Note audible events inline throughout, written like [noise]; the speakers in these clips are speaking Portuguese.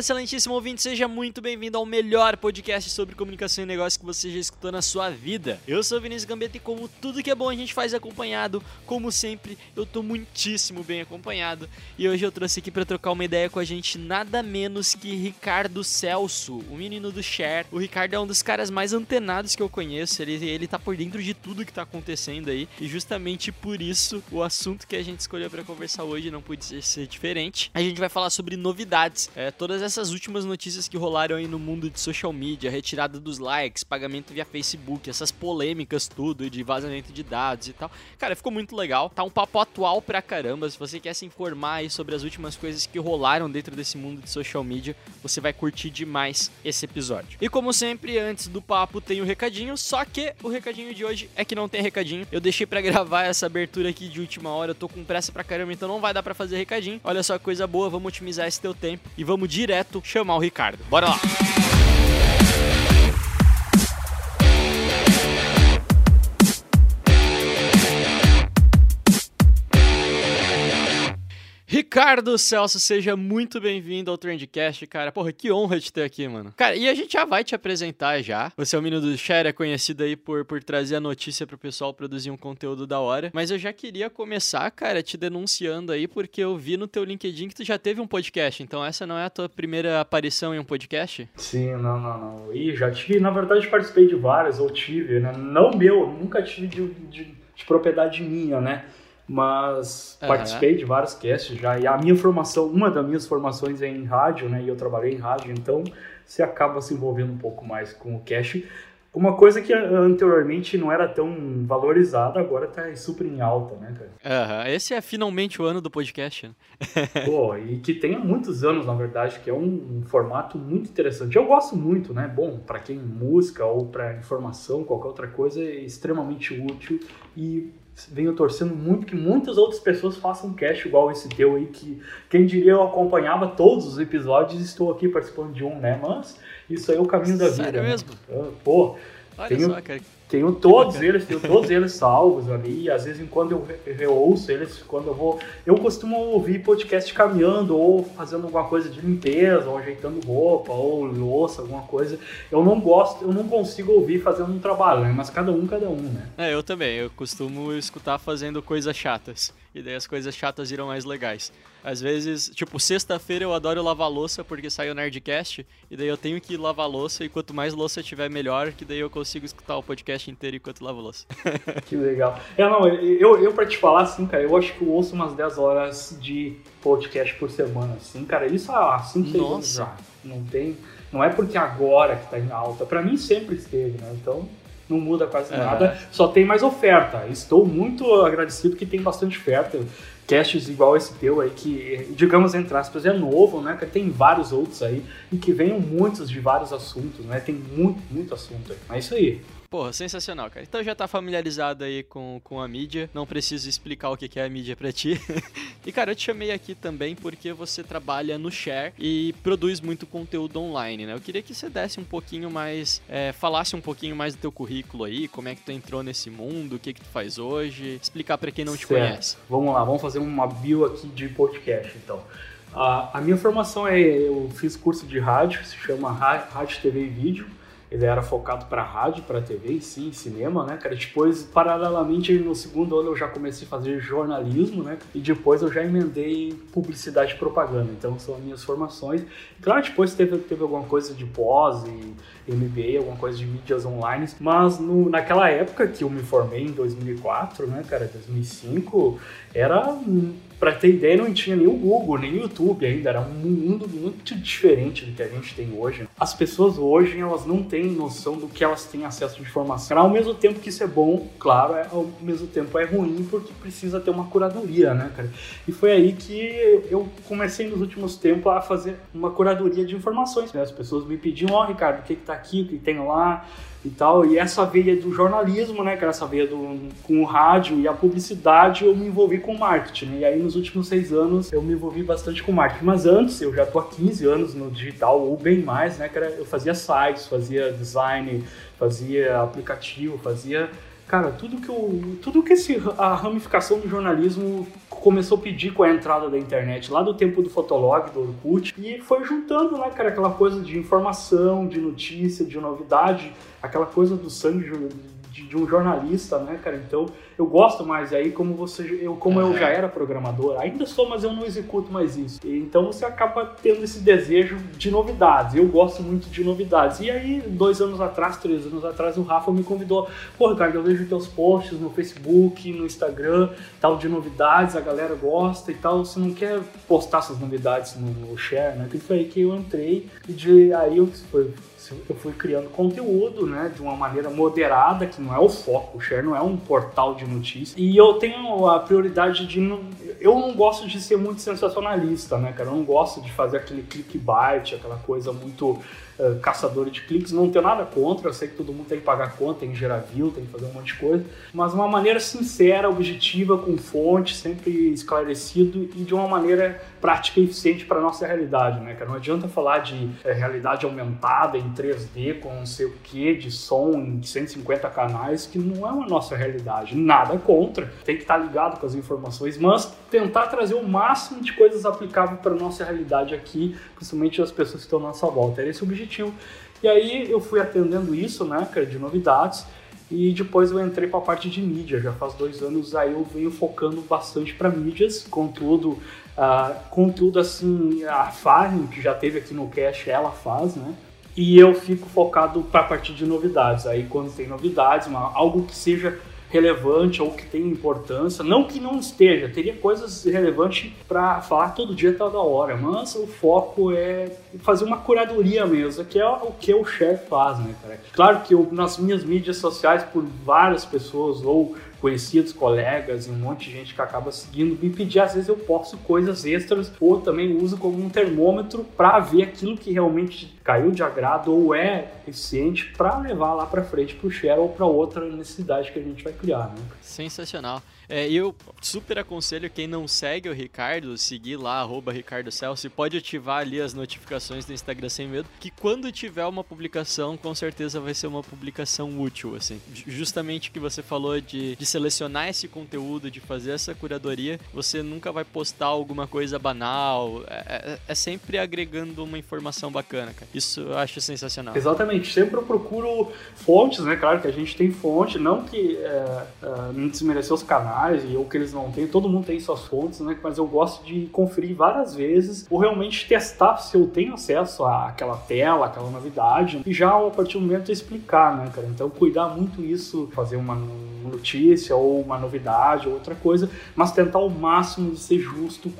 Excelentíssimo ouvinte! Seja muito bem-vindo ao melhor podcast sobre comunicação e negócio que você já escutou na sua vida. Eu sou Vinícius Gambetta e como tudo que é bom a gente faz acompanhado, como sempre, eu tô muitíssimo bem acompanhado. E hoje eu trouxe aqui para trocar uma ideia com a gente nada menos que Ricardo Celso, o menino do Share. O Ricardo é um dos caras mais antenados que eu conheço, ele, ele tá por dentro de tudo que tá acontecendo aí. E justamente por isso, o assunto que a gente escolheu para conversar hoje não podia ser diferente. A gente vai falar sobre novidades é, todas essas últimas notícias que rolaram aí no mundo de social media, retirada dos likes, pagamento via Facebook, essas polêmicas tudo de vazamento de dados e tal. Cara, ficou muito legal. Tá um papo atual pra caramba. Se você quer se informar aí sobre as últimas coisas que rolaram dentro desse mundo de social media, você vai curtir demais esse episódio. E como sempre, antes do papo tem o recadinho, só que o recadinho de hoje é que não tem recadinho. Eu deixei para [laughs] gravar essa abertura aqui de última hora, eu tô com pressa pra caramba, então não vai dar para fazer recadinho. Olha só que coisa boa, vamos otimizar esse teu tempo e vamos direto chamar o Ricardo. Bora lá! Ricardo Celso, seja muito bem-vindo ao Trendcast, cara. Porra, que honra te ter aqui, mano. Cara, e a gente já vai te apresentar já. Você é o menino do Share, é conhecido aí por, por trazer a notícia pro pessoal produzir um conteúdo da hora. Mas eu já queria começar, cara, te denunciando aí, porque eu vi no teu LinkedIn que tu já teve um podcast. Então essa não é a tua primeira aparição em um podcast? Sim, não, não, não. E já tive, na verdade, participei de várias, ou tive, né? Não meu, nunca tive de, de, de propriedade minha, né? Mas Aham. participei de vários casts já. E a minha formação, uma das minhas formações é em rádio, né? E eu trabalhei em rádio, então você acaba se envolvendo um pouco mais com o cast. Uma coisa que anteriormente não era tão valorizada, agora tá super em alta, né, cara? Aham, esse é finalmente o ano do podcast, né? [laughs] Pô, e que tem há muitos anos, na verdade, que é um, um formato muito interessante. Eu gosto muito, né? Bom, para quem música ou para informação, qualquer outra coisa, é extremamente útil e venho torcendo muito que muitas outras pessoas façam cast igual esse teu aí, que quem diria eu acompanhava todos os episódios e estou aqui participando de um, né? Mas isso aí é o caminho da vida. Sério né? mesmo? Ah, Pô, Olha Tenho- só, cara. Tenho todos eles, tenho todos eles salvos ali. E às vezes, quando eu re- reouço eles, quando eu vou. Eu costumo ouvir podcast caminhando, ou fazendo alguma coisa de limpeza, ou ajeitando roupa, ou louça, alguma coisa. Eu não gosto, eu não consigo ouvir fazendo um trabalho, né? Mas cada um, cada um, né? É, eu também. Eu costumo escutar fazendo coisas chatas. E daí as coisas chatas viram mais legais. Às vezes, tipo, sexta-feira eu adoro lavar louça porque saiu o Nerdcast. E daí eu tenho que lavar louça. E quanto mais louça tiver, melhor. Que daí eu consigo escutar o podcast inteiro enquanto lavo louça. [laughs] Que legal. É, não, eu, eu pra te falar assim, cara, eu acho que eu ouço umas 10 horas de podcast por semana, assim, cara. Isso há 5, 6 anos já. Não tem. Não é porque agora que tá em alta. Pra mim sempre esteve, né? Então não muda quase nada. Só tem mais oferta. Estou muito agradecido que tem bastante oferta. Casts igual esse teu aí, que, digamos, entre aspas, é novo, né? Que tem vários outros aí e que venham muitos de vários assuntos, né? Tem muito, muito assunto aí. É isso aí. Porra, sensacional, cara. Então já tá familiarizado aí com, com a mídia. Não preciso explicar o que é a mídia pra ti. [laughs] e, cara, eu te chamei aqui também porque você trabalha no Share e produz muito conteúdo online, né? Eu queria que você desse um pouquinho mais... é, falasse um pouquinho mais do teu currículo aí, como é que tu entrou nesse mundo, o que que tu faz hoje. Explicar pra quem não te Certo. conhece. Vamos lá, vamos fazer uma bio aqui de podcast, então. A, a minha formação é, eu fiz curso de rádio, se chama Rádio, TV e Vídeo. Ele era focado para rádio, para TV e sim, cinema, né, cara? Depois, paralelamente, no segundo ano eu já comecei a fazer jornalismo, né? E depois eu já emendei publicidade e propaganda. Então são as minhas formações. Claro, depois teve, teve alguma coisa de pós e, MBA, alguma coisa de mídias online, mas no, naquela época que eu me formei em 2004, né, cara, 2005, era para ter ideia, não tinha nem o Google, nem o YouTube ainda, era um mundo muito diferente do que a gente tem hoje. As pessoas hoje, elas não têm noção do que elas têm acesso de informação. Ao mesmo tempo que isso é bom, claro, é, ao mesmo tempo é ruim porque precisa ter uma curadoria, né, cara? E foi aí que eu comecei nos últimos tempos a fazer uma curadoria de informações. Né? As pessoas me pediam, ó, oh, Ricardo, o que que tá aqui, o que tem lá, e tal. E essa veia do jornalismo, né, que era essa veia do, com o rádio e a publicidade, eu me envolvi com marketing. Né? E aí nos últimos seis anos eu me envolvi bastante com marketing. Mas antes, eu já tô há 15 anos no digital, ou bem mais, né, cara? Eu fazia sites, fazia design, fazia aplicativo, fazia cara, tudo que o tudo que esse, a ramificação do jornalismo começou a pedir com a entrada da internet, lá do tempo do Fotolog, do Orkut, e foi juntando, né, cara, aquela coisa de informação, de notícia, de novidade, aquela coisa do sangue de, um jornalista, né, cara? Então, eu gosto mais. E aí, como você, eu, como eu já era programador, ainda sou, mas eu não executo mais isso. E, então, você acaba tendo esse desejo de novidades. Eu gosto muito de novidades. E aí, dois anos atrás, três anos atrás, o Rafa me convidou. Pô, Ricardo, eu vejo teus posts no Facebook, no Instagram, tal, de novidades, a galera gosta e tal. Você não quer postar essas novidades no, no share, né? Que foi aí que eu entrei. E de aí eu foi, eu fui criando conteúdo, né, de uma maneira moderada, que não é o foco, o Share não é um portal de notícias. E eu tenho a prioridade de não, eu não gosto de ser muito sensacionalista, né, cara? Eu não gosto de fazer aquele clickbait, aquela coisa muito uh, caçadora de cliques. Não tenho nada contra, eu sei que todo mundo tem que pagar conta, tem que gerar view, tem que fazer um monte de coisa, mas uma maneira sincera, objetiva, com fonte, sempre esclarecido e de uma maneira prática e eficiente para nossa realidade, né, cara? Não adianta falar de é, realidade aumentada em 3D com não sei o que, de som em 150 canais, que não é uma nossa realidade. Nada contra, tem que estar ligado com as informações, mas tentar trazer o máximo de coisas aplicáveis para nossa realidade aqui, principalmente as pessoas que estão à nossa volta. Era esse o objetivo. E aí eu fui atendendo isso, né, cara, de novidades. E depois eu entrei para a parte de mídia. Já faz dois anos aí eu venho focando bastante para mídias, contudo, uh, contudo assim a Farm que já teve aqui no Cash ela faz, né? E eu fico focado para a parte de novidades. Aí quando tem novidades, uma, algo que seja relevante ou que tem importância. Não que não esteja, teria coisas relevantes para falar todo dia toda hora, mas o foco é fazer uma curadoria mesmo, que é o que o chefe faz, né, cara? Claro que eu, nas minhas mídias sociais, por várias pessoas ou conhecidos, colegas e um monte de gente que acaba seguindo, me pedir, às vezes eu posto coisas extras ou também uso como um termômetro para ver aquilo que realmente caiu de agrado ou é eficiente para levar lá para frente para o share ou para outra necessidade que a gente vai criar. Né? Sensacional. É, eu super aconselho quem não segue o Ricardo, seguir lá, arroba Ricardo Celso, pode ativar ali as notificações do Instagram sem medo, que quando tiver uma publicação, com certeza vai ser uma publicação útil, assim. Justamente que você falou de, de selecionar esse conteúdo, de fazer essa curadoria, você nunca vai postar alguma coisa banal, é, é, é sempre agregando uma informação bacana, cara. Isso eu acho sensacional. Exatamente, sempre eu procuro fontes, né? Claro que a gente tem fonte, não que é, é não desmerecer os canais, e ou que eles não têm, todo mundo tem suas fontes, né? Mas eu gosto de conferir várias vezes ou realmente testar se eu tenho acesso àquela tela, àquela novidade e já a partir do momento explicar, né, cara? Então cuidar muito isso, fazer uma notícia ou uma novidade ou outra coisa, mas tentar ao máximo de ser justo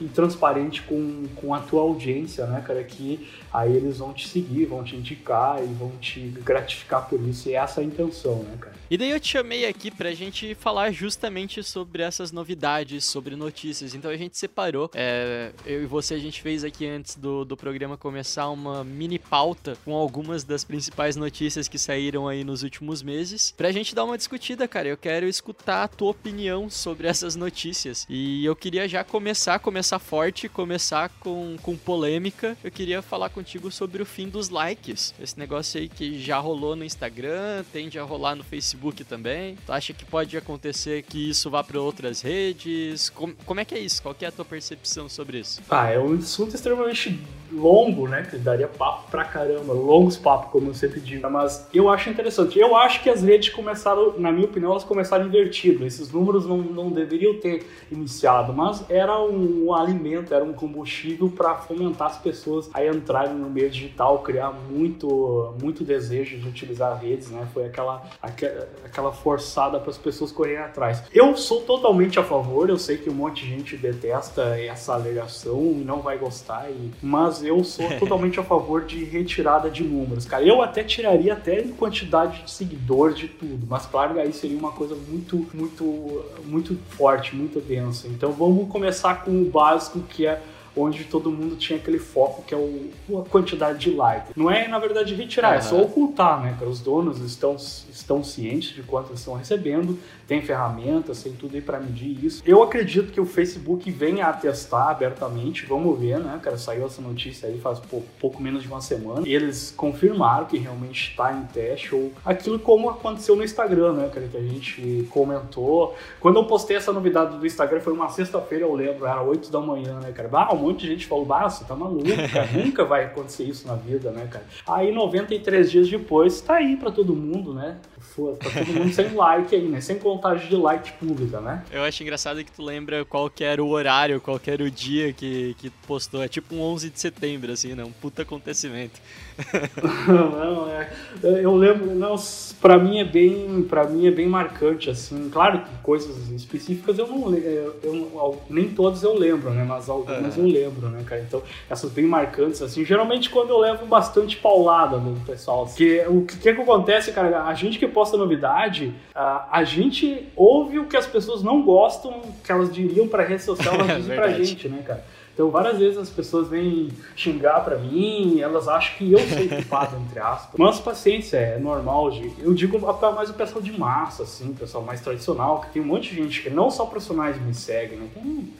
e transparente com, com a tua audiência, né, cara? Que aí eles vão te seguir, vão te indicar e vão te gratificar por isso. E essa é a intenção, né, cara? E daí eu te chamei aqui pra gente falar justamente sobre essas novidades, sobre notícias. Então a gente separou, é, eu e você, a gente fez aqui antes do, do programa começar uma mini pauta com algumas das principais notícias que saíram aí nos últimos meses, pra gente dar uma discutida, cara. Eu quero escutar a tua opinião sobre essas notícias. E eu queria já começar, começar forte, começar com, com polêmica. Eu queria falar contigo sobre o fim dos likes. Esse negócio aí que já rolou no Instagram, tende a rolar no Facebook também. Tu acha que pode acontecer que isso vá para outras redes? Como, como é que é isso? Qual é a tua percepção sobre isso? Ah, é um assunto extremamente longo, né? Que daria papo pra caramba, longos papos, como eu sempre digo. Mas eu acho interessante. Eu acho que as redes começaram, na minha opinião, elas começaram invertido. Esses números não, não deveriam ter iniciado, mas era um, alimento, era um combustível para fomentar as pessoas a entrarem no meio digital, criar muito, muito desejo de utilizar redes, né? Foi aquela, aquela forçada para as pessoas correrem atrás. Eu sou totalmente a favor, eu sei que um monte de gente detesta essa alegação e não vai gostar, e, mas eu sou [laughs] totalmente a favor de retirada de números, cara. Eu até tiraria até em quantidade de seguidores de tudo, mas claro, aí seria uma coisa muito, muito, muito forte, muito densa. Então vamos começar com o básico que é onde todo mundo tinha aquele foco que é o, a quantidade de likes. Não é, na verdade, retirar, uhum. é só ocultar, né? Os donos estão, estão cientes de quanto estão recebendo, tem ferramentas, tem tudo aí para medir isso. Eu acredito que o Facebook venha a testar abertamente, vamos ver, né, cara? Saiu essa notícia aí faz pouco, pouco menos de uma semana. Eles confirmaram que realmente está em teste, ou aquilo como aconteceu no Instagram, né, cara? Que a gente comentou. Quando eu postei essa novidade do Instagram, foi uma sexta-feira, eu lembro, era 8 da manhã, né, cara? Ah, um monte de gente falou, bah, você tá maluco, cara, [laughs] nunca vai acontecer isso na vida, né, cara? Aí 93 dias depois, tá aí para todo mundo, né? Tá todo mundo sem [laughs] like aí, né? Sem contagem de like pública, né? Eu acho engraçado que tu lembra qual que era o horário, qual que era o dia que, que postou. É tipo um 11 de setembro, assim, né? Um puta acontecimento. [laughs] não, é, eu lembro, não, para mim é bem, para mim é bem marcante assim. Claro que coisas específicas eu não, eu, eu nem todas eu lembro, né? Mas algumas eu lembro, né, cara? Então essas bem marcantes assim. Geralmente quando eu levo bastante paulada no pessoal, que o que, que, que acontece, cara? A gente que posta novidade, a, a gente ouve o que as pessoas não gostam, que elas diriam para rede social, [laughs] elas dizem pra gente, né, cara? Então, várias vezes as pessoas vêm xingar para mim, elas acham que eu sou culpado, entre aspas. Mas paciência, é normal. Eu digo mais o pessoal de massa, assim, o pessoal mais tradicional, que tem um monte de gente que não só profissionais me seguem, né?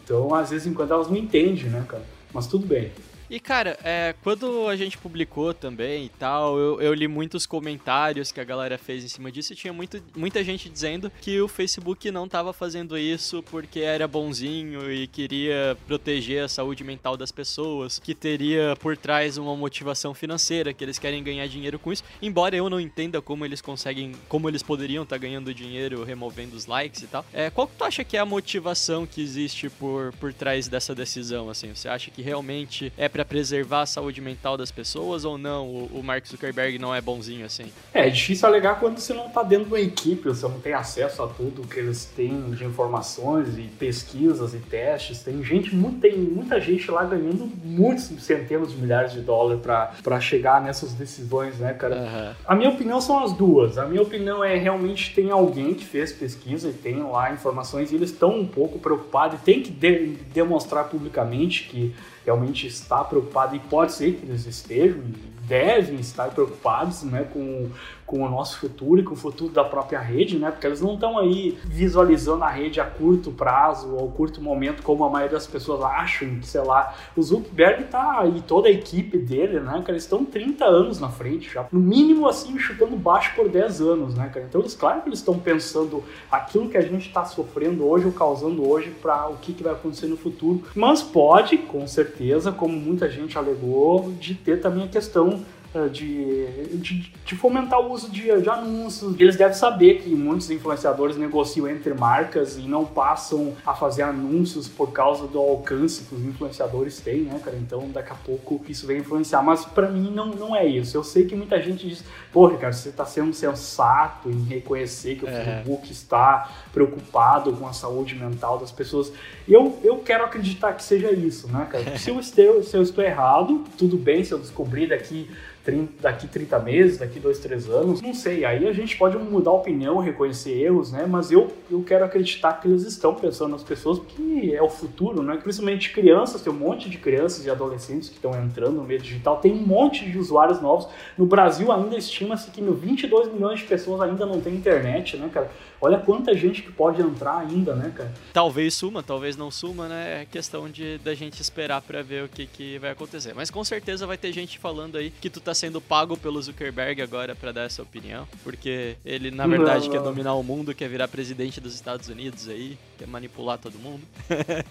Então, às vezes, enquanto elas não entendem, né, cara? Mas tudo bem. E cara, é, quando a gente publicou também e tal, eu, eu, li muitos comentários que a galera fez em cima disso e tinha muito, muita gente dizendo que o Facebook não estava fazendo isso porque era bonzinho e queria proteger a saúde mental das pessoas, que teria por trás uma motivação financeira, que eles querem ganhar dinheiro com isso. Embora eu não entenda como eles conseguem, como eles poderiam estar tá ganhando dinheiro removendo os likes e tal. É, qual que tu acha que é a motivação que existe por, por trás dessa decisão? Assim, você acha que realmente é para preservar a saúde mental das pessoas ou não? O, o, Mark Zuckerberg não é bonzinho assim? É, é difícil alegar quando você não está dentro de uma equipe, você não tem acesso a tudo que eles têm de informações e pesquisas e testes. Tem gente, tem muita gente lá ganhando muitos centenas de milhares de dólares para chegar nessas decisões, né, cara? Uhum. A minha opinião são as duas. A minha opinião é realmente tem alguém que fez pesquisa e tem lá informações e eles estão um pouco preocupados e tem que de demonstrar publicamente que realmente está preocupado e pode ser que eles estejam devem estar preocupados né, com, com o nosso futuro e com o futuro da própria rede, né? Porque eles não estão aí visualizando a rede a curto prazo ou curto momento, como a maioria das pessoas acham, que, sei lá, o Zuckerberg tá e toda a equipe dele, né, cara, eles estão 30 anos na frente já. No mínimo, assim, chutando baixo por 10 anos, né, cara? Então, eles, claro que eles estão pensando aquilo que a gente está sofrendo hoje ou causando hoje para o que, que vai acontecer no futuro. Mas pode, com certeza, como muita gente alegou, de ter também a questão de, de, de, fomentar o uso de, de, anúncios. Eles devem saber que muitos influenciadores negociam entre marcas e não passam a fazer anúncios por causa do alcance que os influenciadores têm, né, cara? Então, daqui a pouco isso vai influenciar. Mas para mim não, não é isso. Eu sei que muita gente diz, pô, Ricardo, você está sendo sensato em reconhecer que o é. Facebook está preocupado com a saúde mental das pessoas. Eu, eu quero acreditar que seja isso, né, cara? [laughs] Se eu, estou, se eu estou errado, tudo bem se eu descobrir daqui 30, daqui 30 meses, daqui 2, 3 anos, não sei. Aí a gente pode mudar a opinião, reconhecer erros, né? Mas eu, eu quero acreditar que eles estão pensando nas pessoas, porque é o futuro, né? Principalmente crianças, tem um monte de crianças e adolescentes que estão entrando no meio digital, tem um monte de usuários novos. No Brasil ainda estima-se que 22 milhões de pessoas ainda não têm internet, né, cara? Olha quanta gente que pode entrar ainda, né, cara? Talvez suma, talvez não suma, né? É questão de da gente esperar para ver o que, que vai acontecer. Mas com certeza vai ter gente falando aí que tu tá sendo pago pelo Zuckerberg agora para dar essa opinião, porque ele na verdade Não, quer não. dominar o mundo, quer virar presidente dos Estados Unidos aí, quer manipular todo mundo. [laughs]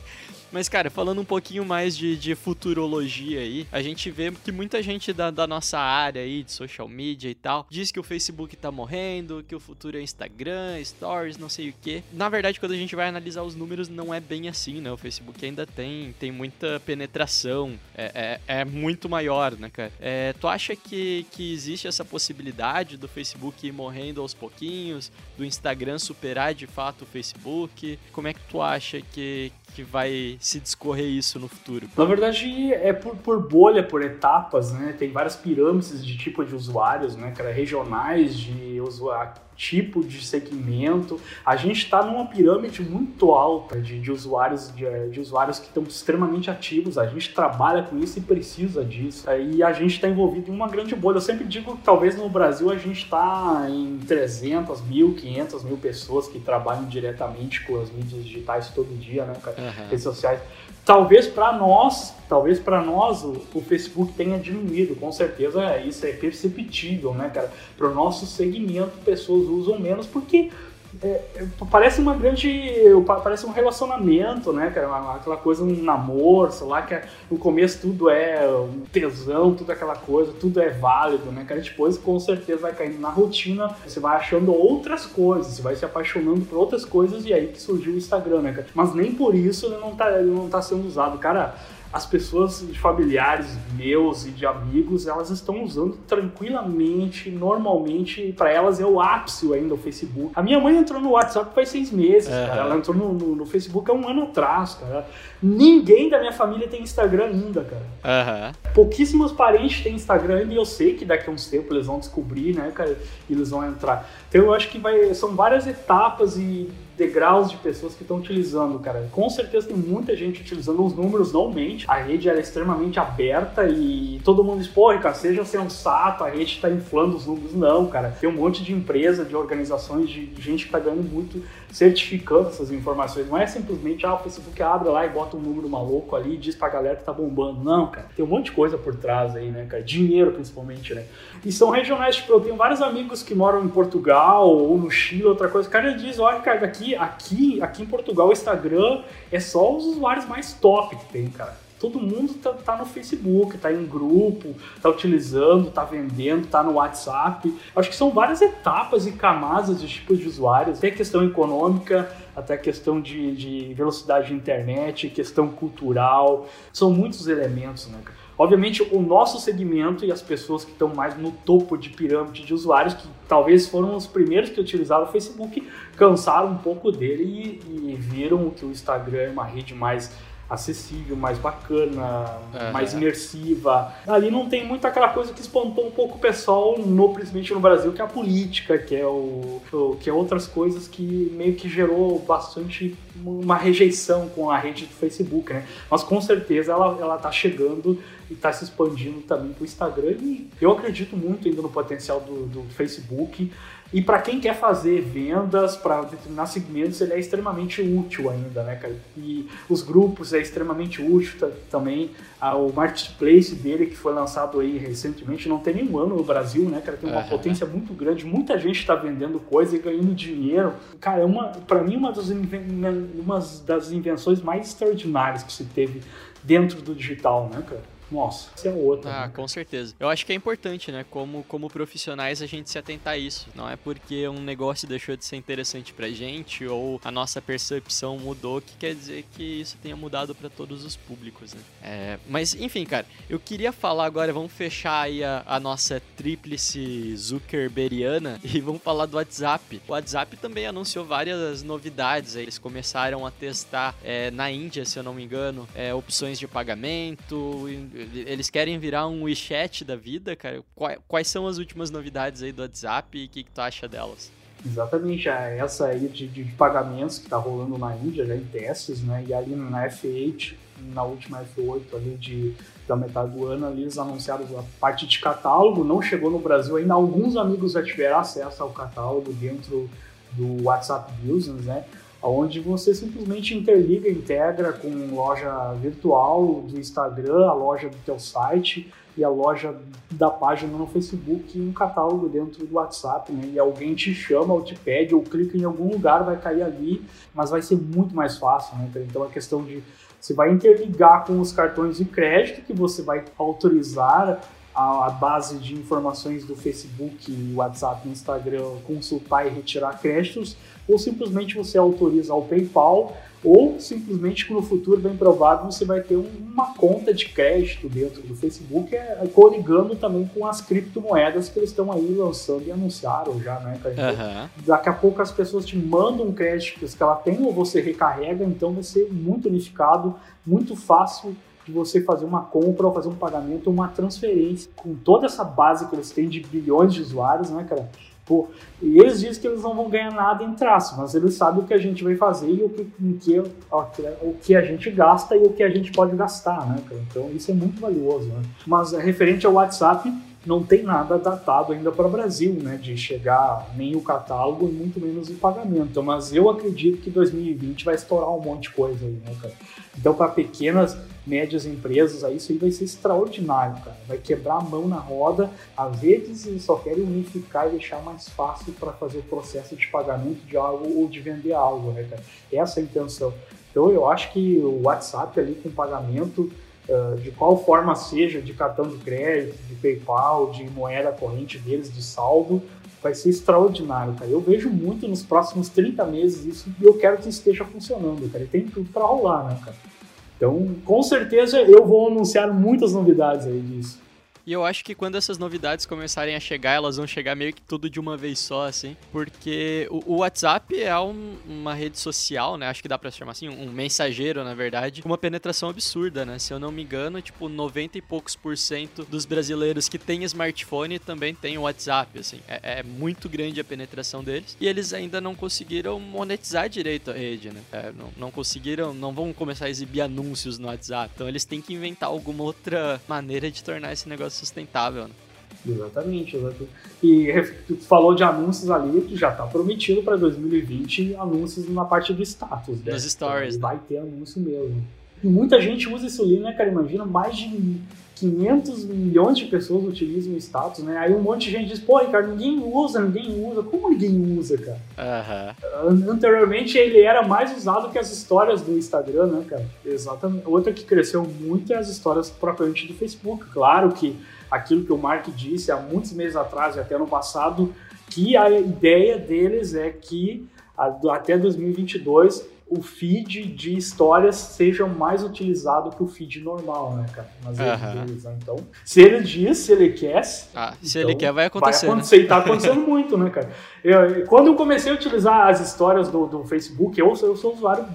Mas, cara, falando um pouquinho mais de, de futurologia aí, a gente vê que muita gente da, da nossa área aí, de social media e tal, diz que o Facebook tá morrendo, que o futuro é Instagram, Stories, não sei o que. Na verdade, quando a gente vai analisar os números, não é bem assim, né? O Facebook ainda tem, tem muita penetração, é, é, é muito maior, né, cara? É, tu acha que, que existe essa possibilidade do Facebook ir morrendo aos pouquinhos, do Instagram superar de fato o Facebook? Como é que tu acha que, que vai se discorrer isso no futuro? Na verdade, é por, por bolha, por etapas, né? Tem várias pirâmides de tipo de usuários, né, cara? Regionais de usuário, tipo de segmento. A gente está numa pirâmide muito alta de, de usuários de, de usuários que estão extremamente ativos. A gente trabalha com isso e precisa disso. E a gente está envolvido em uma grande bolha. Eu sempre digo que talvez no Brasil a gente está em 300 mil, 500 mil pessoas que trabalham diretamente com as mídias digitais todo dia, né, cara? Aham. redes sociais. Talvez para nós, talvez para nós o, o Facebook tenha diminuído, com certeza é, isso é perceptível, né, cara? Para o nosso segmento, pessoas usam menos porque é, é, parece uma grande. pa- Parece um relacionamento, né, cara? Aquela coisa, um namoro, sei lá, que é- no começo tudo é um tesão, tudo aquela coisa, tudo é válido, né, cara? Depois com certeza vai caindo na rotina, você vai achando outras coisas, você vai se apaixonando por outras coisas e aí que surgiu o Instagram, né, cara? Mas nem por isso ele não tá, ele não tá sendo usado. Cara, as pessoas familiares meus e de amigos, elas estão usando tranquilamente, normalmente, para elas é o ápice ainda o Facebook. A minha mãe entrou no WhatsApp faz seis meses, cara. Ela entrou no, no- no Facebook há um ano atrás, cara. Ninguém da minha família tem Instagram ainda, cara. Aham. Pouquíssimos parentes têm Instagram e eu sei que daqui a uns tempos eles vão descobrir, né, cara, e eles vão entrar. Então eu acho que vai, são várias etapas e degraus de pessoas que estão utilizando, cara. Com certeza tem muita gente utilizando, os números não mentem. A rede ela é extremamente aberta e todo mundo diz, pô, cara, seja sensato, a rede está inflando os números. Não, cara. Tem um monte de empresa, de organizações, de gente que está ganhando muito certificando essas informações. Não é simplesmente, ah, o Facebook abre lá e bota um número maluco ali e diz pra galera que tá bombando. Não, cara. Tem um monte de coisa por trás aí, né, cara? Dinheiro, principalmente, né? E são regionais, tipo, eu tenho vários amigos que moram em Portugal ou no Chile, outra coisa. O cara diz, olha, cara, aqui, aqui, em Portugal o Instagram é só os usuários mais top que tem, cara. Todo mundo tá, tá no Facebook, tá em grupo, tá utilizando, tá vendendo, tá no WhatsApp. Acho que são várias etapas e camadas de tipos de usuários. Tem a questão econômica, até questão de, de velocidade de internet, questão cultural. São muitos elementos, né, cara? Obviamente, o nosso segmento e as pessoas que estão mais no topo de pirâmide de usuários, que talvez foram os primeiros que utilizaram o Facebook, cansaram um pouco dele e, e viram que o Instagram é uma rede mais acessível, mais bacana, Aham. mais imersiva. Ali não tem muito aquela coisa que espantou um pouco o pessoal, no, principalmente no Brasil, que é a política, que é, o, o- que é outras coisas que meio que gerou bastante uma rejeição com a rede do Facebook, né? Mas com certeza ela, ela tá chegando e tá se expandindo também pro Instagram e eu acredito muito ainda no potencial do, do Facebook. E para quem quer fazer vendas para determinados segmentos, ele é extremamente útil ainda, né, cara? E os grupos é extremamente útil ta- também. Ah, o marketplace dele, que foi lançado aí recentemente, não tem nenhum ano no Brasil, né, cara? Tem uma Aham. potência muito grande, muita gente está vendendo coisa e ganhando dinheiro. Cara, é uma, para mim, uma das, inven- uma das invenções mais extraordinárias que se teve dentro do digital, né, cara? Nossa, essa é outra. Ah, né? com certeza. Eu acho que é importante, né? Como, como profissionais, a gente se atentar a isso. Não é porque um negócio deixou de ser interessante pra gente ou a nossa percepção mudou que quer dizer que isso tenha mudado pra todos os públicos, né? É, mas, enfim, cara, eu queria falar agora, vamos fechar aí a, a nossa tríplice Zuckerbergiana [laughs] e vamos falar do WhatsApp. O WhatsApp também anunciou várias novidades. aí. Eles começaram a testar é, na Índia, se eu não me engano, é, opções de pagamento. Eles querem virar um WeChat da vida, cara. Quais, quais são as últimas novidades aí do WhatsApp e o que, que tu acha delas? Exatamente, é essa aí de, de pagamentos que está rolando na Índia, já em testes, né? E ali na F8, na última F8 ali de, da metade do ano, ali eles anunciaram a parte de catálogo, não chegou no Brasil ainda. Alguns amigos já tiveram acesso ao catálogo dentro do WhatsApp Business, né? Onde você simplesmente interliga, integra com loja virtual do Instagram, a loja do teu site e a loja da página no Facebook e um catálogo dentro do WhatsApp, né? E alguém te chama ou te pede ou clica em algum lugar, vai cair ali, mas vai ser muito mais fácil, né? Então a questão de você vai interligar com os cartões de crédito que você vai autorizar a, base de informações do Facebook, WhatsApp Instagram, consultar e retirar créditos, ou simplesmente você autoriza o PayPal ou simplesmente no futuro, bem provável, você vai ter uma conta de crédito dentro do Facebook, é, é coligando também com as criptomoedas que eles estão aí lançando e anunciaram já, né, uhum. Daqui a pouco as pessoas te mandam créditos que ela tem ou você recarrega, então vai ser muito unificado, muito fácil de você fazer uma compra ou fazer um pagamento uma transferência com toda essa base que eles têm de bilhões de usuários, né, cara? Pô, e eles dizem que eles não vão ganhar nada em traço, mas eles sabem o que a gente vai fazer e o que, que, o que a gente gasta e o que a gente pode gastar, né, cara? Então isso é muito valioso, né? Mas é, referente ao WhatsApp, não tem nada datado ainda para o Brasil, né, de chegar nem o catálogo e muito menos o pagamento. Mas eu acredito que 2020 vai estourar um monte de coisa aí, né, cara? Então, para pequenas, médias empresas, aí isso aí vai ser extraordinário, cara. Vai quebrar a mão na roda. Às vezes eles só querem unificar e deixar mais fácil para fazer o processo de pagamento de algo ou de vender algo, né, cara? Essa é a intenção. Então, eu acho que o WhatsApp ali com pagamento, uh, de qual forma seja, de cartão de crédito, de PayPal, de moeda corrente deles, de saldo, vai ser extraordinário, cara. Eu vejo muito nos próximos 30 meses isso e eu quero que esteja funcionando, cara. E tem tudo para rolar, né, cara? Então, com certeza eu vou anunciar muitas novidades aí disso. E eu acho que quando essas novidades começarem a chegar, elas vão chegar meio que tudo de uma vez só, assim. Porque o, o WhatsApp é um, uma rede social, né? Acho que dá pra chamar assim, um mensageiro, na verdade, com uma penetração absurda, né? Se eu não me engano, tipo, 90 e poucos por cento dos brasileiros que têm smartphone também têm o WhatsApp, assim. É, é, muito grande a penetração deles. E eles ainda não conseguiram monetizar direito a rede, né? É, não, não conseguiram, não vão começar a exibir anúncios no WhatsApp. Então eles têm que inventar alguma outra maneira de tornar esse negócio sustentável, né? Exatamente, exatamente. E tu falou de anúncios ali, que já está prometido para 2020 anúncios na parte do status. Né? Nos stories. Então, vai ter anúncio mesmo. E muita gente usa isso ali, né, cara? Imagina, mais de 500 milhões de pessoas utilizam o status, né? Aí um monte de gente diz, pô, Ricardo, ninguém usa, ninguém usa. Como ninguém usa, cara? Uhum. Anteriormente ele era mais usado que as histórias do Instagram, né, cara? Exatamente. Outra que cresceu muito é as histórias propriamente do Facebook. Claro que aquilo que o Mark disse há muitos meses atrás e até ano passado, que a ideia deles é que até 2022 o feed de histórias seja mais utilizado que o feed normal, né, cara? Nas uhum. deles, né? Então, se ele diz, se ele quer. Ah, se ele então quer, vai acontecer. Vai acontecer, né? e tá acontecendo [laughs] muito, né, cara? Eu, quando eu comecei a utilizar as histórias do, do Facebook, eu, eu sou um usuário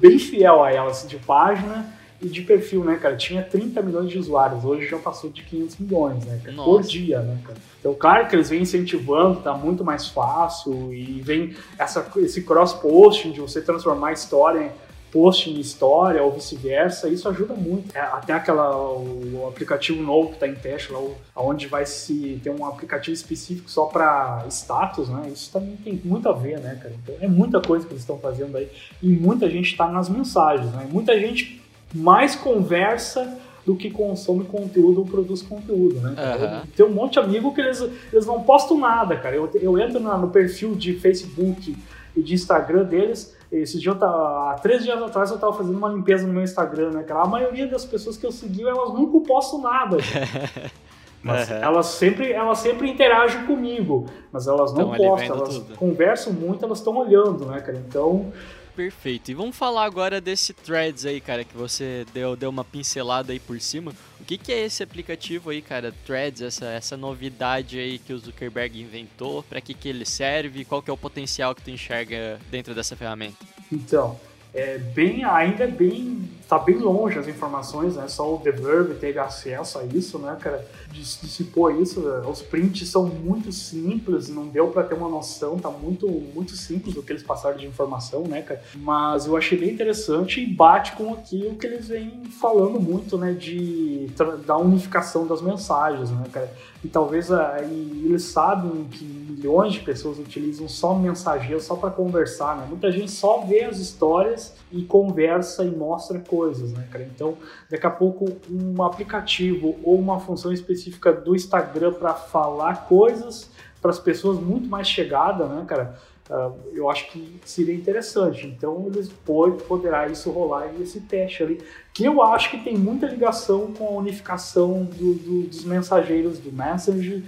bem fiel a elas, de página de perfil, né, cara? Tinha 30 milhões de usuários, hoje já passou de 500 milhões, né, cara? Por dia, né, cara? Então, claro que eles vêm incentivando, tá muito mais fácil e vem essa, esse cross-posting de você transformar a história post em história ou vice-versa, isso ajuda muito. É, até aquela o, o aplicativo novo que está em teste lá, onde vai se ter um aplicativo específico só para status, né? Isso também tem muito a ver, né, cara? Então, é muita coisa que eles estão fazendo aí e muita gente está nas mensagens, né? Muita gente mais conversa do que consome conteúdo ou produz conteúdo, né? Uhum. Tem um monte de amigo que eles, eles não postam nada, cara. Eu, eu entro na, no perfil de Facebook e de Instagram deles. Esse dia, há três dias atrás, eu tava fazendo uma limpeza no meu Instagram, né, cara? A maioria das pessoas que eu segui, elas nunca postam nada. [laughs] Mas uhum. elas, sempre, elas sempre interagem comigo, mas elas não postam, elas tudo. conversam muito, elas estão olhando, né, cara? Então, Perfeito. E vamos falar agora desse Threads aí, cara, que você deu, deu uma pincelada aí por cima. O que, que é esse aplicativo aí, cara, Threads, essa, essa novidade aí que o Zuckerberg inventou? Para que, que ele serve? Qual que é o potencial que tu enxerga dentro dessa ferramenta? Então, é bem, ainda é bem tá bem longe as informações, né? Só o The Verb teve acesso a isso, né, cara? Dissipou isso. Né? Os prints são muito simples, não deu para ter uma noção, tá muito, muito simples o que eles passaram de informação, né, cara? Mas eu achei bem interessante e bate com aquilo que eles vêm falando muito, né, de da unificação das mensagens, né, cara? E talvez aí eles sabem que milhões de pessoas utilizam só mensageiro só para conversar, né? Muita gente só vê as histórias e conversa e mostra coisas, né, cara? Então, daqui a pouco um aplicativo ou uma função específica do Instagram para falar coisas para as pessoas muito mais chegada, né, cara? Uh, eu acho que seria interessante. Então, eles pode, poderá isso rolar esse teste ali, que eu acho que tem muita ligação com a unificação do, do, dos mensageiros do Messenger,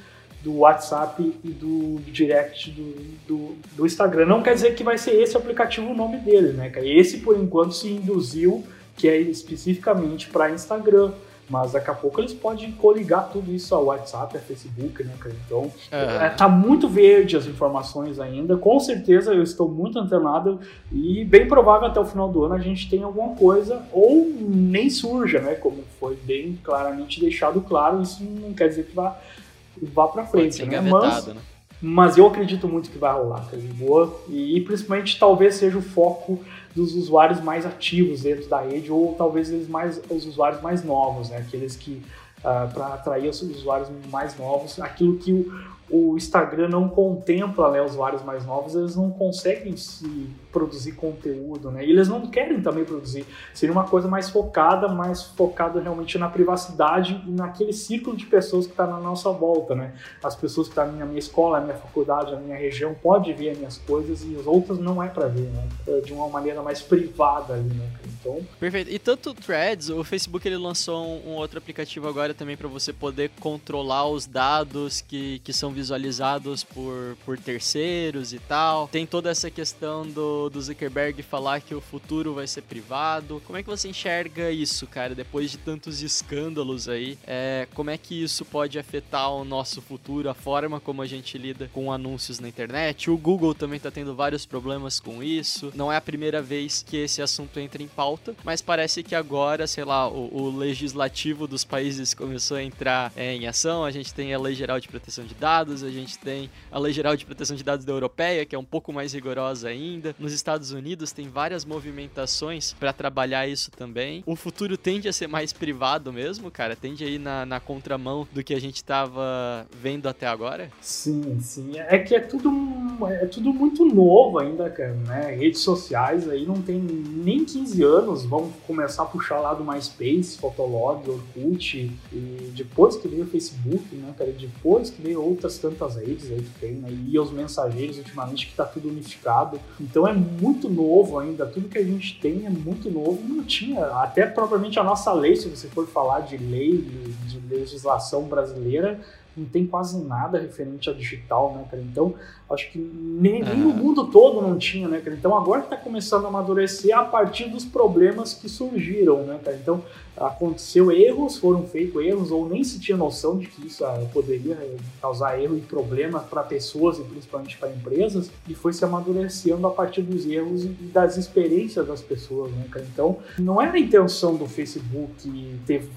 do WhatsApp e do direct do, do, do, Instagram. Não quer dizer que vai ser esse aplicativo o nome dele, né? Esse, por enquanto, se induziu que é especificamente para Instagram. Mas daqui a pouco eles podem coligar tudo isso ao WhatsApp, a Facebook, né, cara? Então, é. tá muito verde as informações ainda. Com certeza eu estou muito antenado e bem provável até o final do ano a gente tenha alguma coisa ou nem surja, né? Como foi bem claramente deixado claro, isso não quer dizer que vá vá para frente, né? Mas, né? mas eu acredito muito que vai rolar, cara, de boa. E, e, principalmente talvez seja o foco dos usuários mais ativos dentro da rede, ou talvez eles mais, os usuários mais novos, né? Aqueles que, uh, ah, para atrair os usuários mais novos, aquilo que o, o Instagram não contempla né, usuários mais novos, eles não conseguem se produzir conteúdo, né? E eles não querem também produzir. Seria uma coisa mais focada, mais focada realmente na privacidade e naquele círculo de pessoas que está na nossa volta, né? As pessoas que estão tá na minha escola, na minha faculdade, na minha região, pode ver as minhas coisas e as outras não é para ver, né? É de uma maneira mais privada ali, né? Perfeito. E tanto o Threads, o Facebook ele lançou um, um outro aplicativo agora também para você poder controlar os dados que, que são visualizados por, por terceiros e tal. Tem toda essa questão do, do Zuckerberg falar que o futuro vai ser privado. Como é que você enxerga isso, cara, depois de tantos escândalos aí? É, como é que isso pode afetar o nosso futuro, a forma como a gente lida com anúncios na internet? O Google também tá tendo vários problemas com isso. Não é a primeira vez que esse assunto entra em pauta, mas parece que agora, sei lá, o, o legislativo dos países começou a entrar é, em ação. A gente tem a Lei Geral de Proteção de Dados a gente tem a Lei Geral de Proteção de Dados da Europeia, que é um pouco mais rigorosa ainda. Nos Estados Unidos tem várias movimentações para trabalhar isso também. O futuro tende a ser mais privado mesmo, cara, tende a ir na, na contramão do que a gente estava vendo até agora. Sim, sim. É que é tudo, é tudo muito novo ainda, cara, né? Redes sociais aí não tem nem 15 anos, vamos começar a puxar lá do MySpace, Fotolog, Orkut, e depois que veio o Facebook, né, cara, depois que veio outras tantas redes aí que tem, né? E os mensageiros ultimamente que está tudo unificado. Então é muito novo ainda, tudo que a gente tem é muito novo. Não tinha, até propriamente a nossa lei, se você for falar de lei, de legislação brasileira, não tem quase nada referente ao digital, né, cara? Então, acho que nem, nem no mundo todo não tinha, né, cara? Então, agora está começando a amadurecer a partir dos problemas que surgiram, né, cara? Então, aconteceu erros, foram feitos erros, ou nem se tinha noção de que isso ah, poderia eh, causar erro e problema para pessoas e principalmente para empresas, e foi se amadurecendo a partir dos erros e das experiências das pessoas, né, cara? Então, não era a intenção do Facebook ter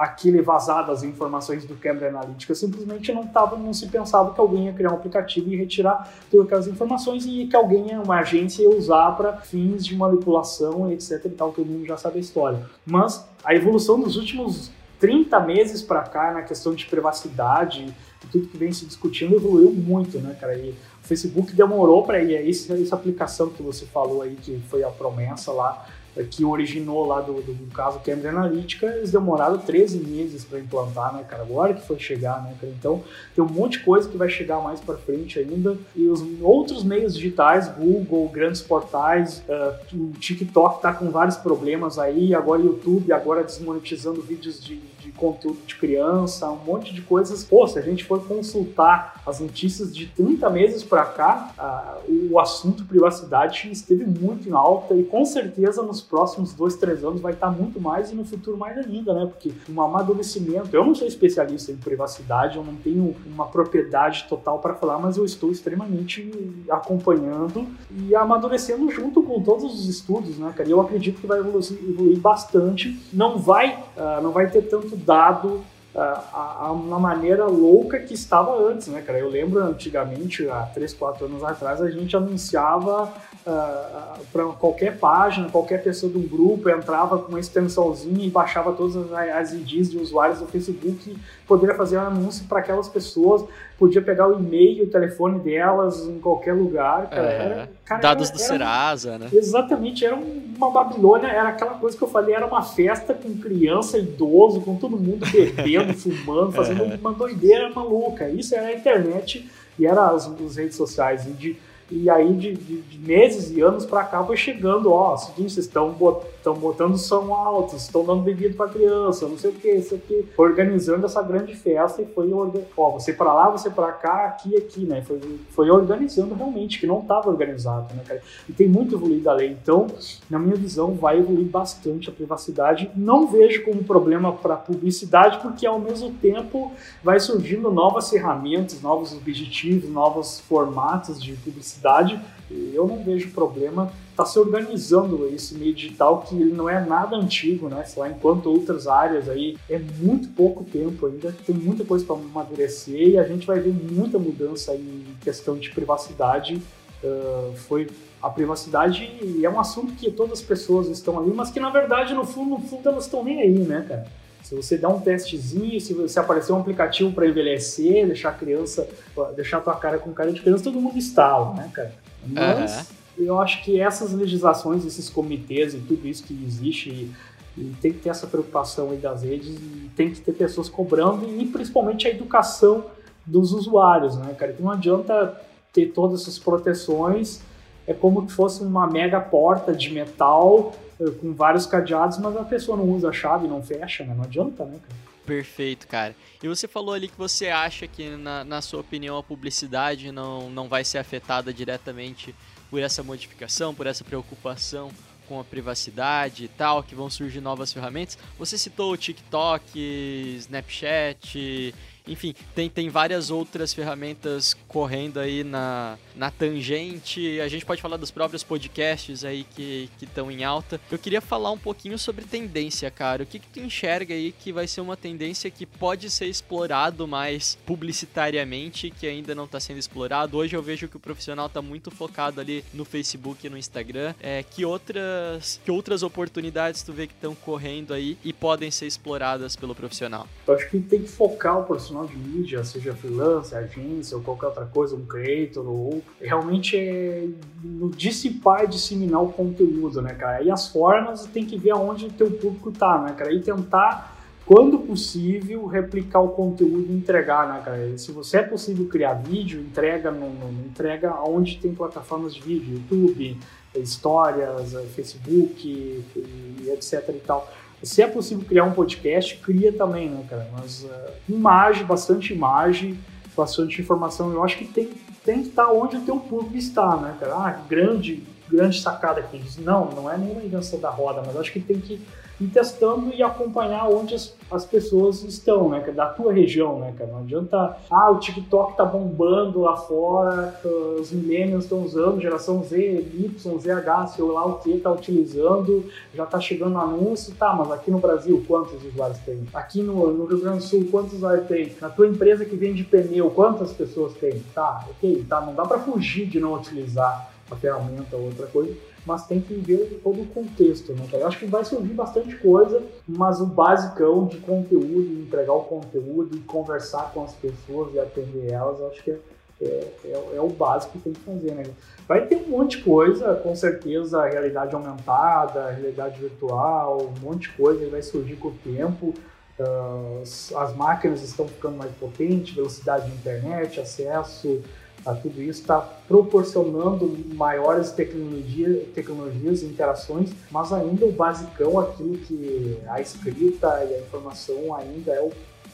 aquele vazado as informações do Cambridge Analytica, simplesmente não tava, não se pensava que alguém ia criar um aplicativo e retirar todas aquelas informações e que alguém, uma agência, ia usar para fins de manipulação, etc e tal, todo mundo já sabe a história. Mas a evolução dos últimos 30 meses para cá na questão de privacidade e tudo que vem se discutindo evoluiu muito, né, cara? E o Facebook demorou para ir, essa, essa aplicação que você falou aí, que foi a promessa lá, que originou lá do, do, do caso Cambridge Analytica, eles demoraram 13 meses para implantar, né, cara? Agora que foi chegar, né, cara? Então, tem um monte de coisa que vai chegar mais para frente ainda. E os outros meios digitais, Google, grandes portais, uh, o TikTok tá com vários problemas aí, agora YouTube, agora desmonetizando vídeos de, de conteúdo de criança, um monte de coisas. Pô, se a gente for consultar as notícias de 30 meses para cá, ah, o assunto privacidade esteve muito em alta e com certeza nos próximos dois, três anos vai estar muito mais e no futuro mais ainda, né? Porque um amadurecimento. Eu não sou especialista em privacidade, eu não tenho uma propriedade total para falar, mas eu estou extremamente acompanhando e amadurecendo junto com todos os estudos, né, cara? Eu acredito que vai evoluir, evoluir bastante. Não vai, uh, não vai ter tanto dado uh, na maneira louca que estava antes, né, cara? Eu lembro antigamente, há 3, 4 anos atrás, a gente anunciava uh, para qualquer página, qualquer pessoa de um grupo entrava com uma extensãozinha e baixava todas as, IDs de usuários do Facebook, poderia fazer um anúncio para aquelas pessoas, podia pegar o e-mail, o telefone delas em qualquer lugar. Cara, é, era, cara, dados era, do Serasa, né? Exatamente, era uma Babilônia, era aquela coisa que eu falei, era uma festa com criança, idoso, com todo mundo bebendo, [laughs] fumando, fazendo uma doideira maluca. Isso era a internet e era as, as redes sociais. E de e aí, de, de, de meses e anos para cá, foi chegando, ó, seguinte, vocês estão bot, botando som alto, estão dando bebida para criança, não sei o que, isso aqui. Organizando essa grande festa e foi, ó, você para lá, você para cá, aqui aqui, né? Foi, foi organizando realmente, que não estava organizado, né, cara? E tem muito evoluído a lei. Então, na minha visão, vai evoluir bastante a privacidade. Não vejo como problema para publicidade, porque ao mesmo tempo vai surgindo novas ferramentas, novos objetivos, novos formatos de publicidade cidade, eu não vejo problema está se organizando esse meio digital que ele não é nada antigo, né? Sei lá, enquanto outras áreas aí é muito pouco tempo ainda, tem muita coisa para amadurecer e a gente vai ver muita mudança em questão de privacidade. Uh, foi a privacidade é um assunto que todas as pessoas estão ali, mas que na verdade no fundo, no fundo elas estão nem aí, né, cara? Se você dá um testezinho, se, você aparecer um aplicativo para envelhecer, deixar a criança, deixar a tua cara com cara de criança, todo mundo instala, né, cara? Mas uhum. Eu acho que essas legislações, esses comitês e tudo isso que existe, e, e tem que ter essa preocupação aí das redes, e tem que ter pessoas cobrando, e principalmente a educação dos usuários, né, cara? Que não adianta ter todas essas proteções, é como que fosse uma mega porta de metal com vários cadeados, mas a pessoa não usa a chave, não fecha, né? Não adianta, né, cara? Perfeito, cara. E você falou ali que você acha que, na, na sua opinião, a publicidade não, não vai ser afetada diretamente por essa modificação, por essa preocupação com a privacidade e tal, que vão surgir novas ferramentas. Você citou o TikTok, Snapchat, enfim, tem, tem várias outras ferramentas correndo aí na, na tangente. A gente pode falar dos próprios podcasts aí que estão em alta. Eu queria falar um pouquinho sobre tendência, cara. O que, que tu enxerga aí que vai ser uma tendência que pode ser explorado mais publicitariamente, que ainda não está sendo explorado? Hoje eu vejo que o profissional está muito focado ali no Facebook e no Instagram. É, que, outras, que outras oportunidades tu vê que estão correndo aí e podem ser exploradas pelo profissional? Eu acho que tem que focar o profissional profissional de mídia, seja freelancer, agência ou qualquer outra coisa, um creator ou realmente é no dissipar e disseminar o conteúdo, né, cara? E as formas tem que ver aonde o teu público tá, né, cara? E tentar quando possível, replicar o conteúdo e entregar, né, cara? Se você é possível criar vídeo, entrega no, no entrega onde tem plataformas de vídeo, YouTube, histórias, Facebook e etc e tal. Se é possível criar um podcast, cria também, né, cara? Mas uh, imagem, bastante imagem, bastante informação. Eu acho que tem, tem que estar onde o teu público está, né, cara? Ah, grande, grande sacada aqui. Não, não é nenhuma invenção da roda, mas acho que tem que ir testando e acompanhar onde as, as pessoas estão, né, da tua região, né, cara? Não adianta, ah, o TikTok tá bombando lá fora, os millennials estão usando, geração Z, Y, ZH, sei lá o que, tá utilizando, já tá chegando anúncio, tá, mas aqui no Brasil, quantos usuários tem? Aqui no, no Rio Grande do Sul, quantos usuários tem? Na tua empresa que vende pneu, quantas pessoas tem? Tá, ok, tá, não dá para fugir de não utilizar a ferramenta ou outra coisa, mas tem que ver todo o contexto, né? Eu acho que vai surgir bastante coisa, mas o basicão de conteúdo, entregar o conteúdo e conversar com as pessoas e atender elas, acho que é, é, é, é, o básico que tem que fazer, né? Vai ter um monte de coisa, com certeza, realidade aumentada, realidade virtual, um monte de coisa vai surgir com o tempo. Uh, as máquinas estão ficando mais potentes, velocidade de internet, acesso a tudo isso, está proporcionando maiores tecnologia, tecnologias e interações, mas ainda o basicão, aquilo que a escrita e a informação ainda é o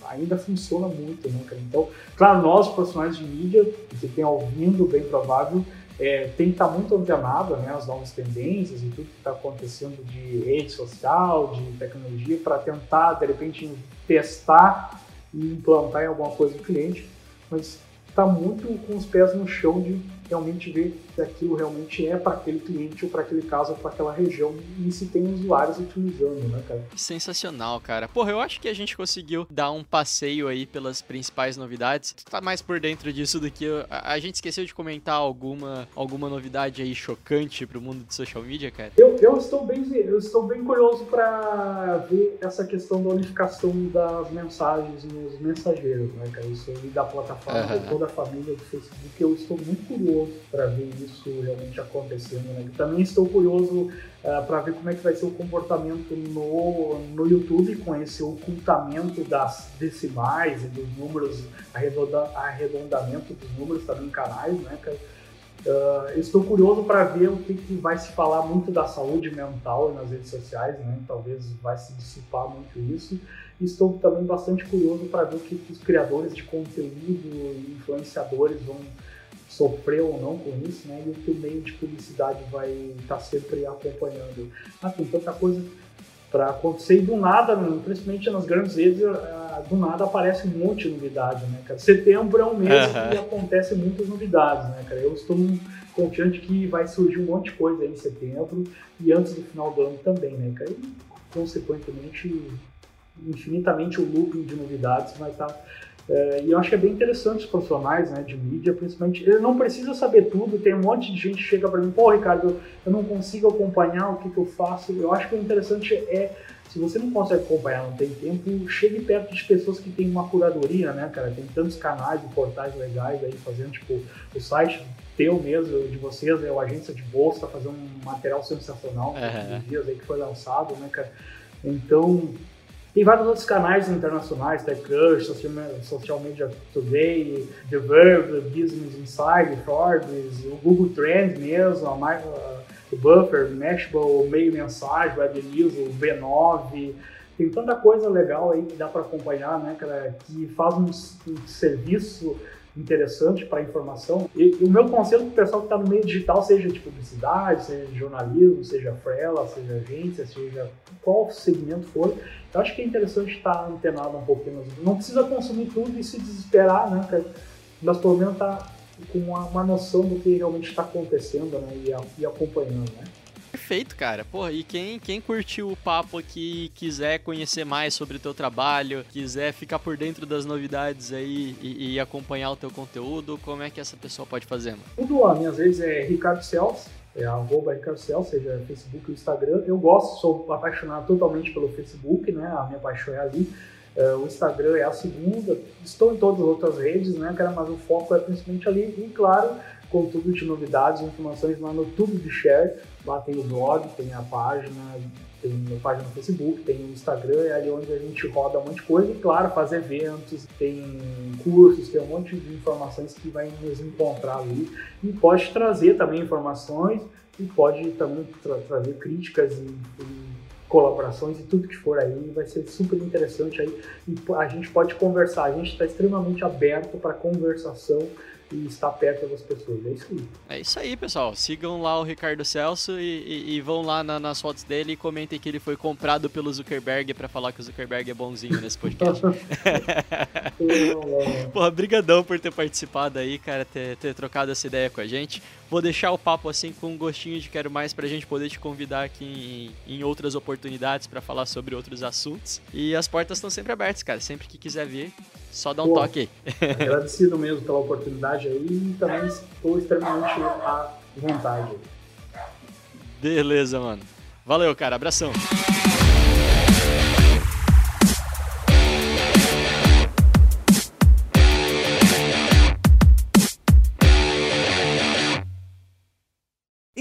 ainda funciona muito, né? Então, claro, nós, profissionais de mídia, que tem ouvindo, bem provável, é, tem que estar muito antenado, né, as novas tendências e tudo que está acontecendo de rede social, de tecnologia, para tentar, de repente, testar e implantar em alguma coisa do cliente, mas está muito com os pés no chão de realmente ver se aquilo realmente é para aquele cliente ou para aquele caso ou para aquela região e se tem usuários utilizando, né, cara? Sensacional, cara. Porra, eu acho que a gente conseguiu dar um passeio aí pelas principais novidades. Tu tá mais por dentro disso do que eu. A, gente esqueceu de comentar alguma, alguma novidade aí chocante pro mundo de social media, cara? Eu, eu estou bem eu estou bem curioso para ver essa questão da unificação das mensagens nos mensageiros, né, cara? Isso aí da plataforma uhum. toda a família do Facebook. Eu estou muito curioso para ver isso realmente acontecendo. Né? Também estou curioso uh, eh, para ver como é que vai ser o comportamento no, no YouTube com esse ocultamento das decimais e dos números, arredonda, arredondamento dos números também em canais, né, Uh, estou curioso para ver o que, que, vai se falar muito da saúde mental nas redes sociais, né? talvez vai se dissipar muito isso. Estou também bastante curioso para ver o que, que os criadores de conteúdo e influenciadores vão sofrer ou não com isso, né? E o que o meio de publicidade vai estar tá sempre acompanhando. Ah, tem tanta coisa para acontecer e do nada, principalmente nas grandes redes, ah, do nada aparece um monte de novidade, né, cara? Setembro é um mês uhum. que acontece muitas novidades, né, cara? Eu estou confiante que vai surgir um monte de coisa aí em setembro e antes do final do ano também, né, cara? E, consequentemente, infinitamente o looping de novidades vai estar tá é, e eu acho que é bem interessante os profissionais né, de mídia, principalmente. Ele não precisa saber tudo, tem um monte de gente que chega para mim, pô, Ricardo, eu não consigo acompanhar o que, que eu faço. Eu acho que o interessante é, se você não consegue acompanhar, não tem tempo, chegue perto de pessoas que têm uma curadoria, né, cara? Tem tantos canais e portais legais aí fazendo, tipo, o site teu mesmo, de vocês, é o Agência de Bolsa, tá fazendo um material sensacional uhum. dias aí que foi lançado, né, cara? Então, tem vários outros canais internacionais, TechCrush, Social Media Today, The Verve, Business Insider, Forbes, o Google Trends mesmo, a, o Buffer, Mashable, Meio Mensagem, Web News, o B9. Tem tanta coisa legal aí que dá para acompanhar, né, cara, que faz um, um serviço interessante para informação. E, e, o meu conselho para o pessoal que está no meio digital, seja de publicidade, seja de jornalismo, seja freela, seja agência, seja qual segmento for, eu acho que é interessante estar antenado um pouquinho. Não precisa consumir tudo e se desesperar, né? Mas pelo menos tá com uma, uma noção do que realmente está acontecendo né? e, e acompanhando, né? Perfeito, cara. Porra, e quem, quem curtiu o papo aqui quiser conhecer mais sobre o teu trabalho, quiser ficar por dentro das novidades aí e, e acompanhar o teu conteúdo, como é que essa pessoa pode fazer, mano? Tudo lá, minhas vezes é Ricardo Celso, é arroba Ricardo Celso, seja Facebook ou Instagram. Eu gosto, sou apaixonado totalmente pelo Facebook, né? A minha paixão é ali. Uh, o Instagram é a segunda, estou em todas as outras redes, né, cara, mas o foco é principalmente ali. E, claro, conteúdo de novidades, informações lá no Tudo de Share. Lá tem o blog, tem a página, tem a página no Facebook, tem o Instagram, é ali onde a gente roda um monte de coisa. E, claro, faz eventos, tem cursos, tem um monte de informações que vai nos encontrar ali. E pode trazer também informações e pode também tra trazer críticas e, e colaborações e tudo que for aí vai ser super interessante aí e a gente pode conversar a gente está extremamente aberto para conversação e estar perto das pessoas. É isso aí. É isso aí, pessoal. Sigam lá o Ricardo Celso e, e, e vão lá na, nas fotos dele e comentem que ele foi comprado pelo Zuckerberg para falar que o Zuckerberg é bonzinho nesse podcast. [laughs] [laughs] Porra, brigadão por ter participado aí, cara, ter, ter trocado essa ideia com a gente. Vou deixar o papo assim com um gostinho de quero mais pra gente poder te convidar aqui em, em outras oportunidades para falar sobre outros assuntos. E as portas estão sempre abertas, cara. Sempre que quiser vir, só dá um Pô, toque aí. [laughs] agradecido mesmo pela oportunidade aí e também estou extremamente à vontade. Beleza, mano. Valeu, cara. Abração.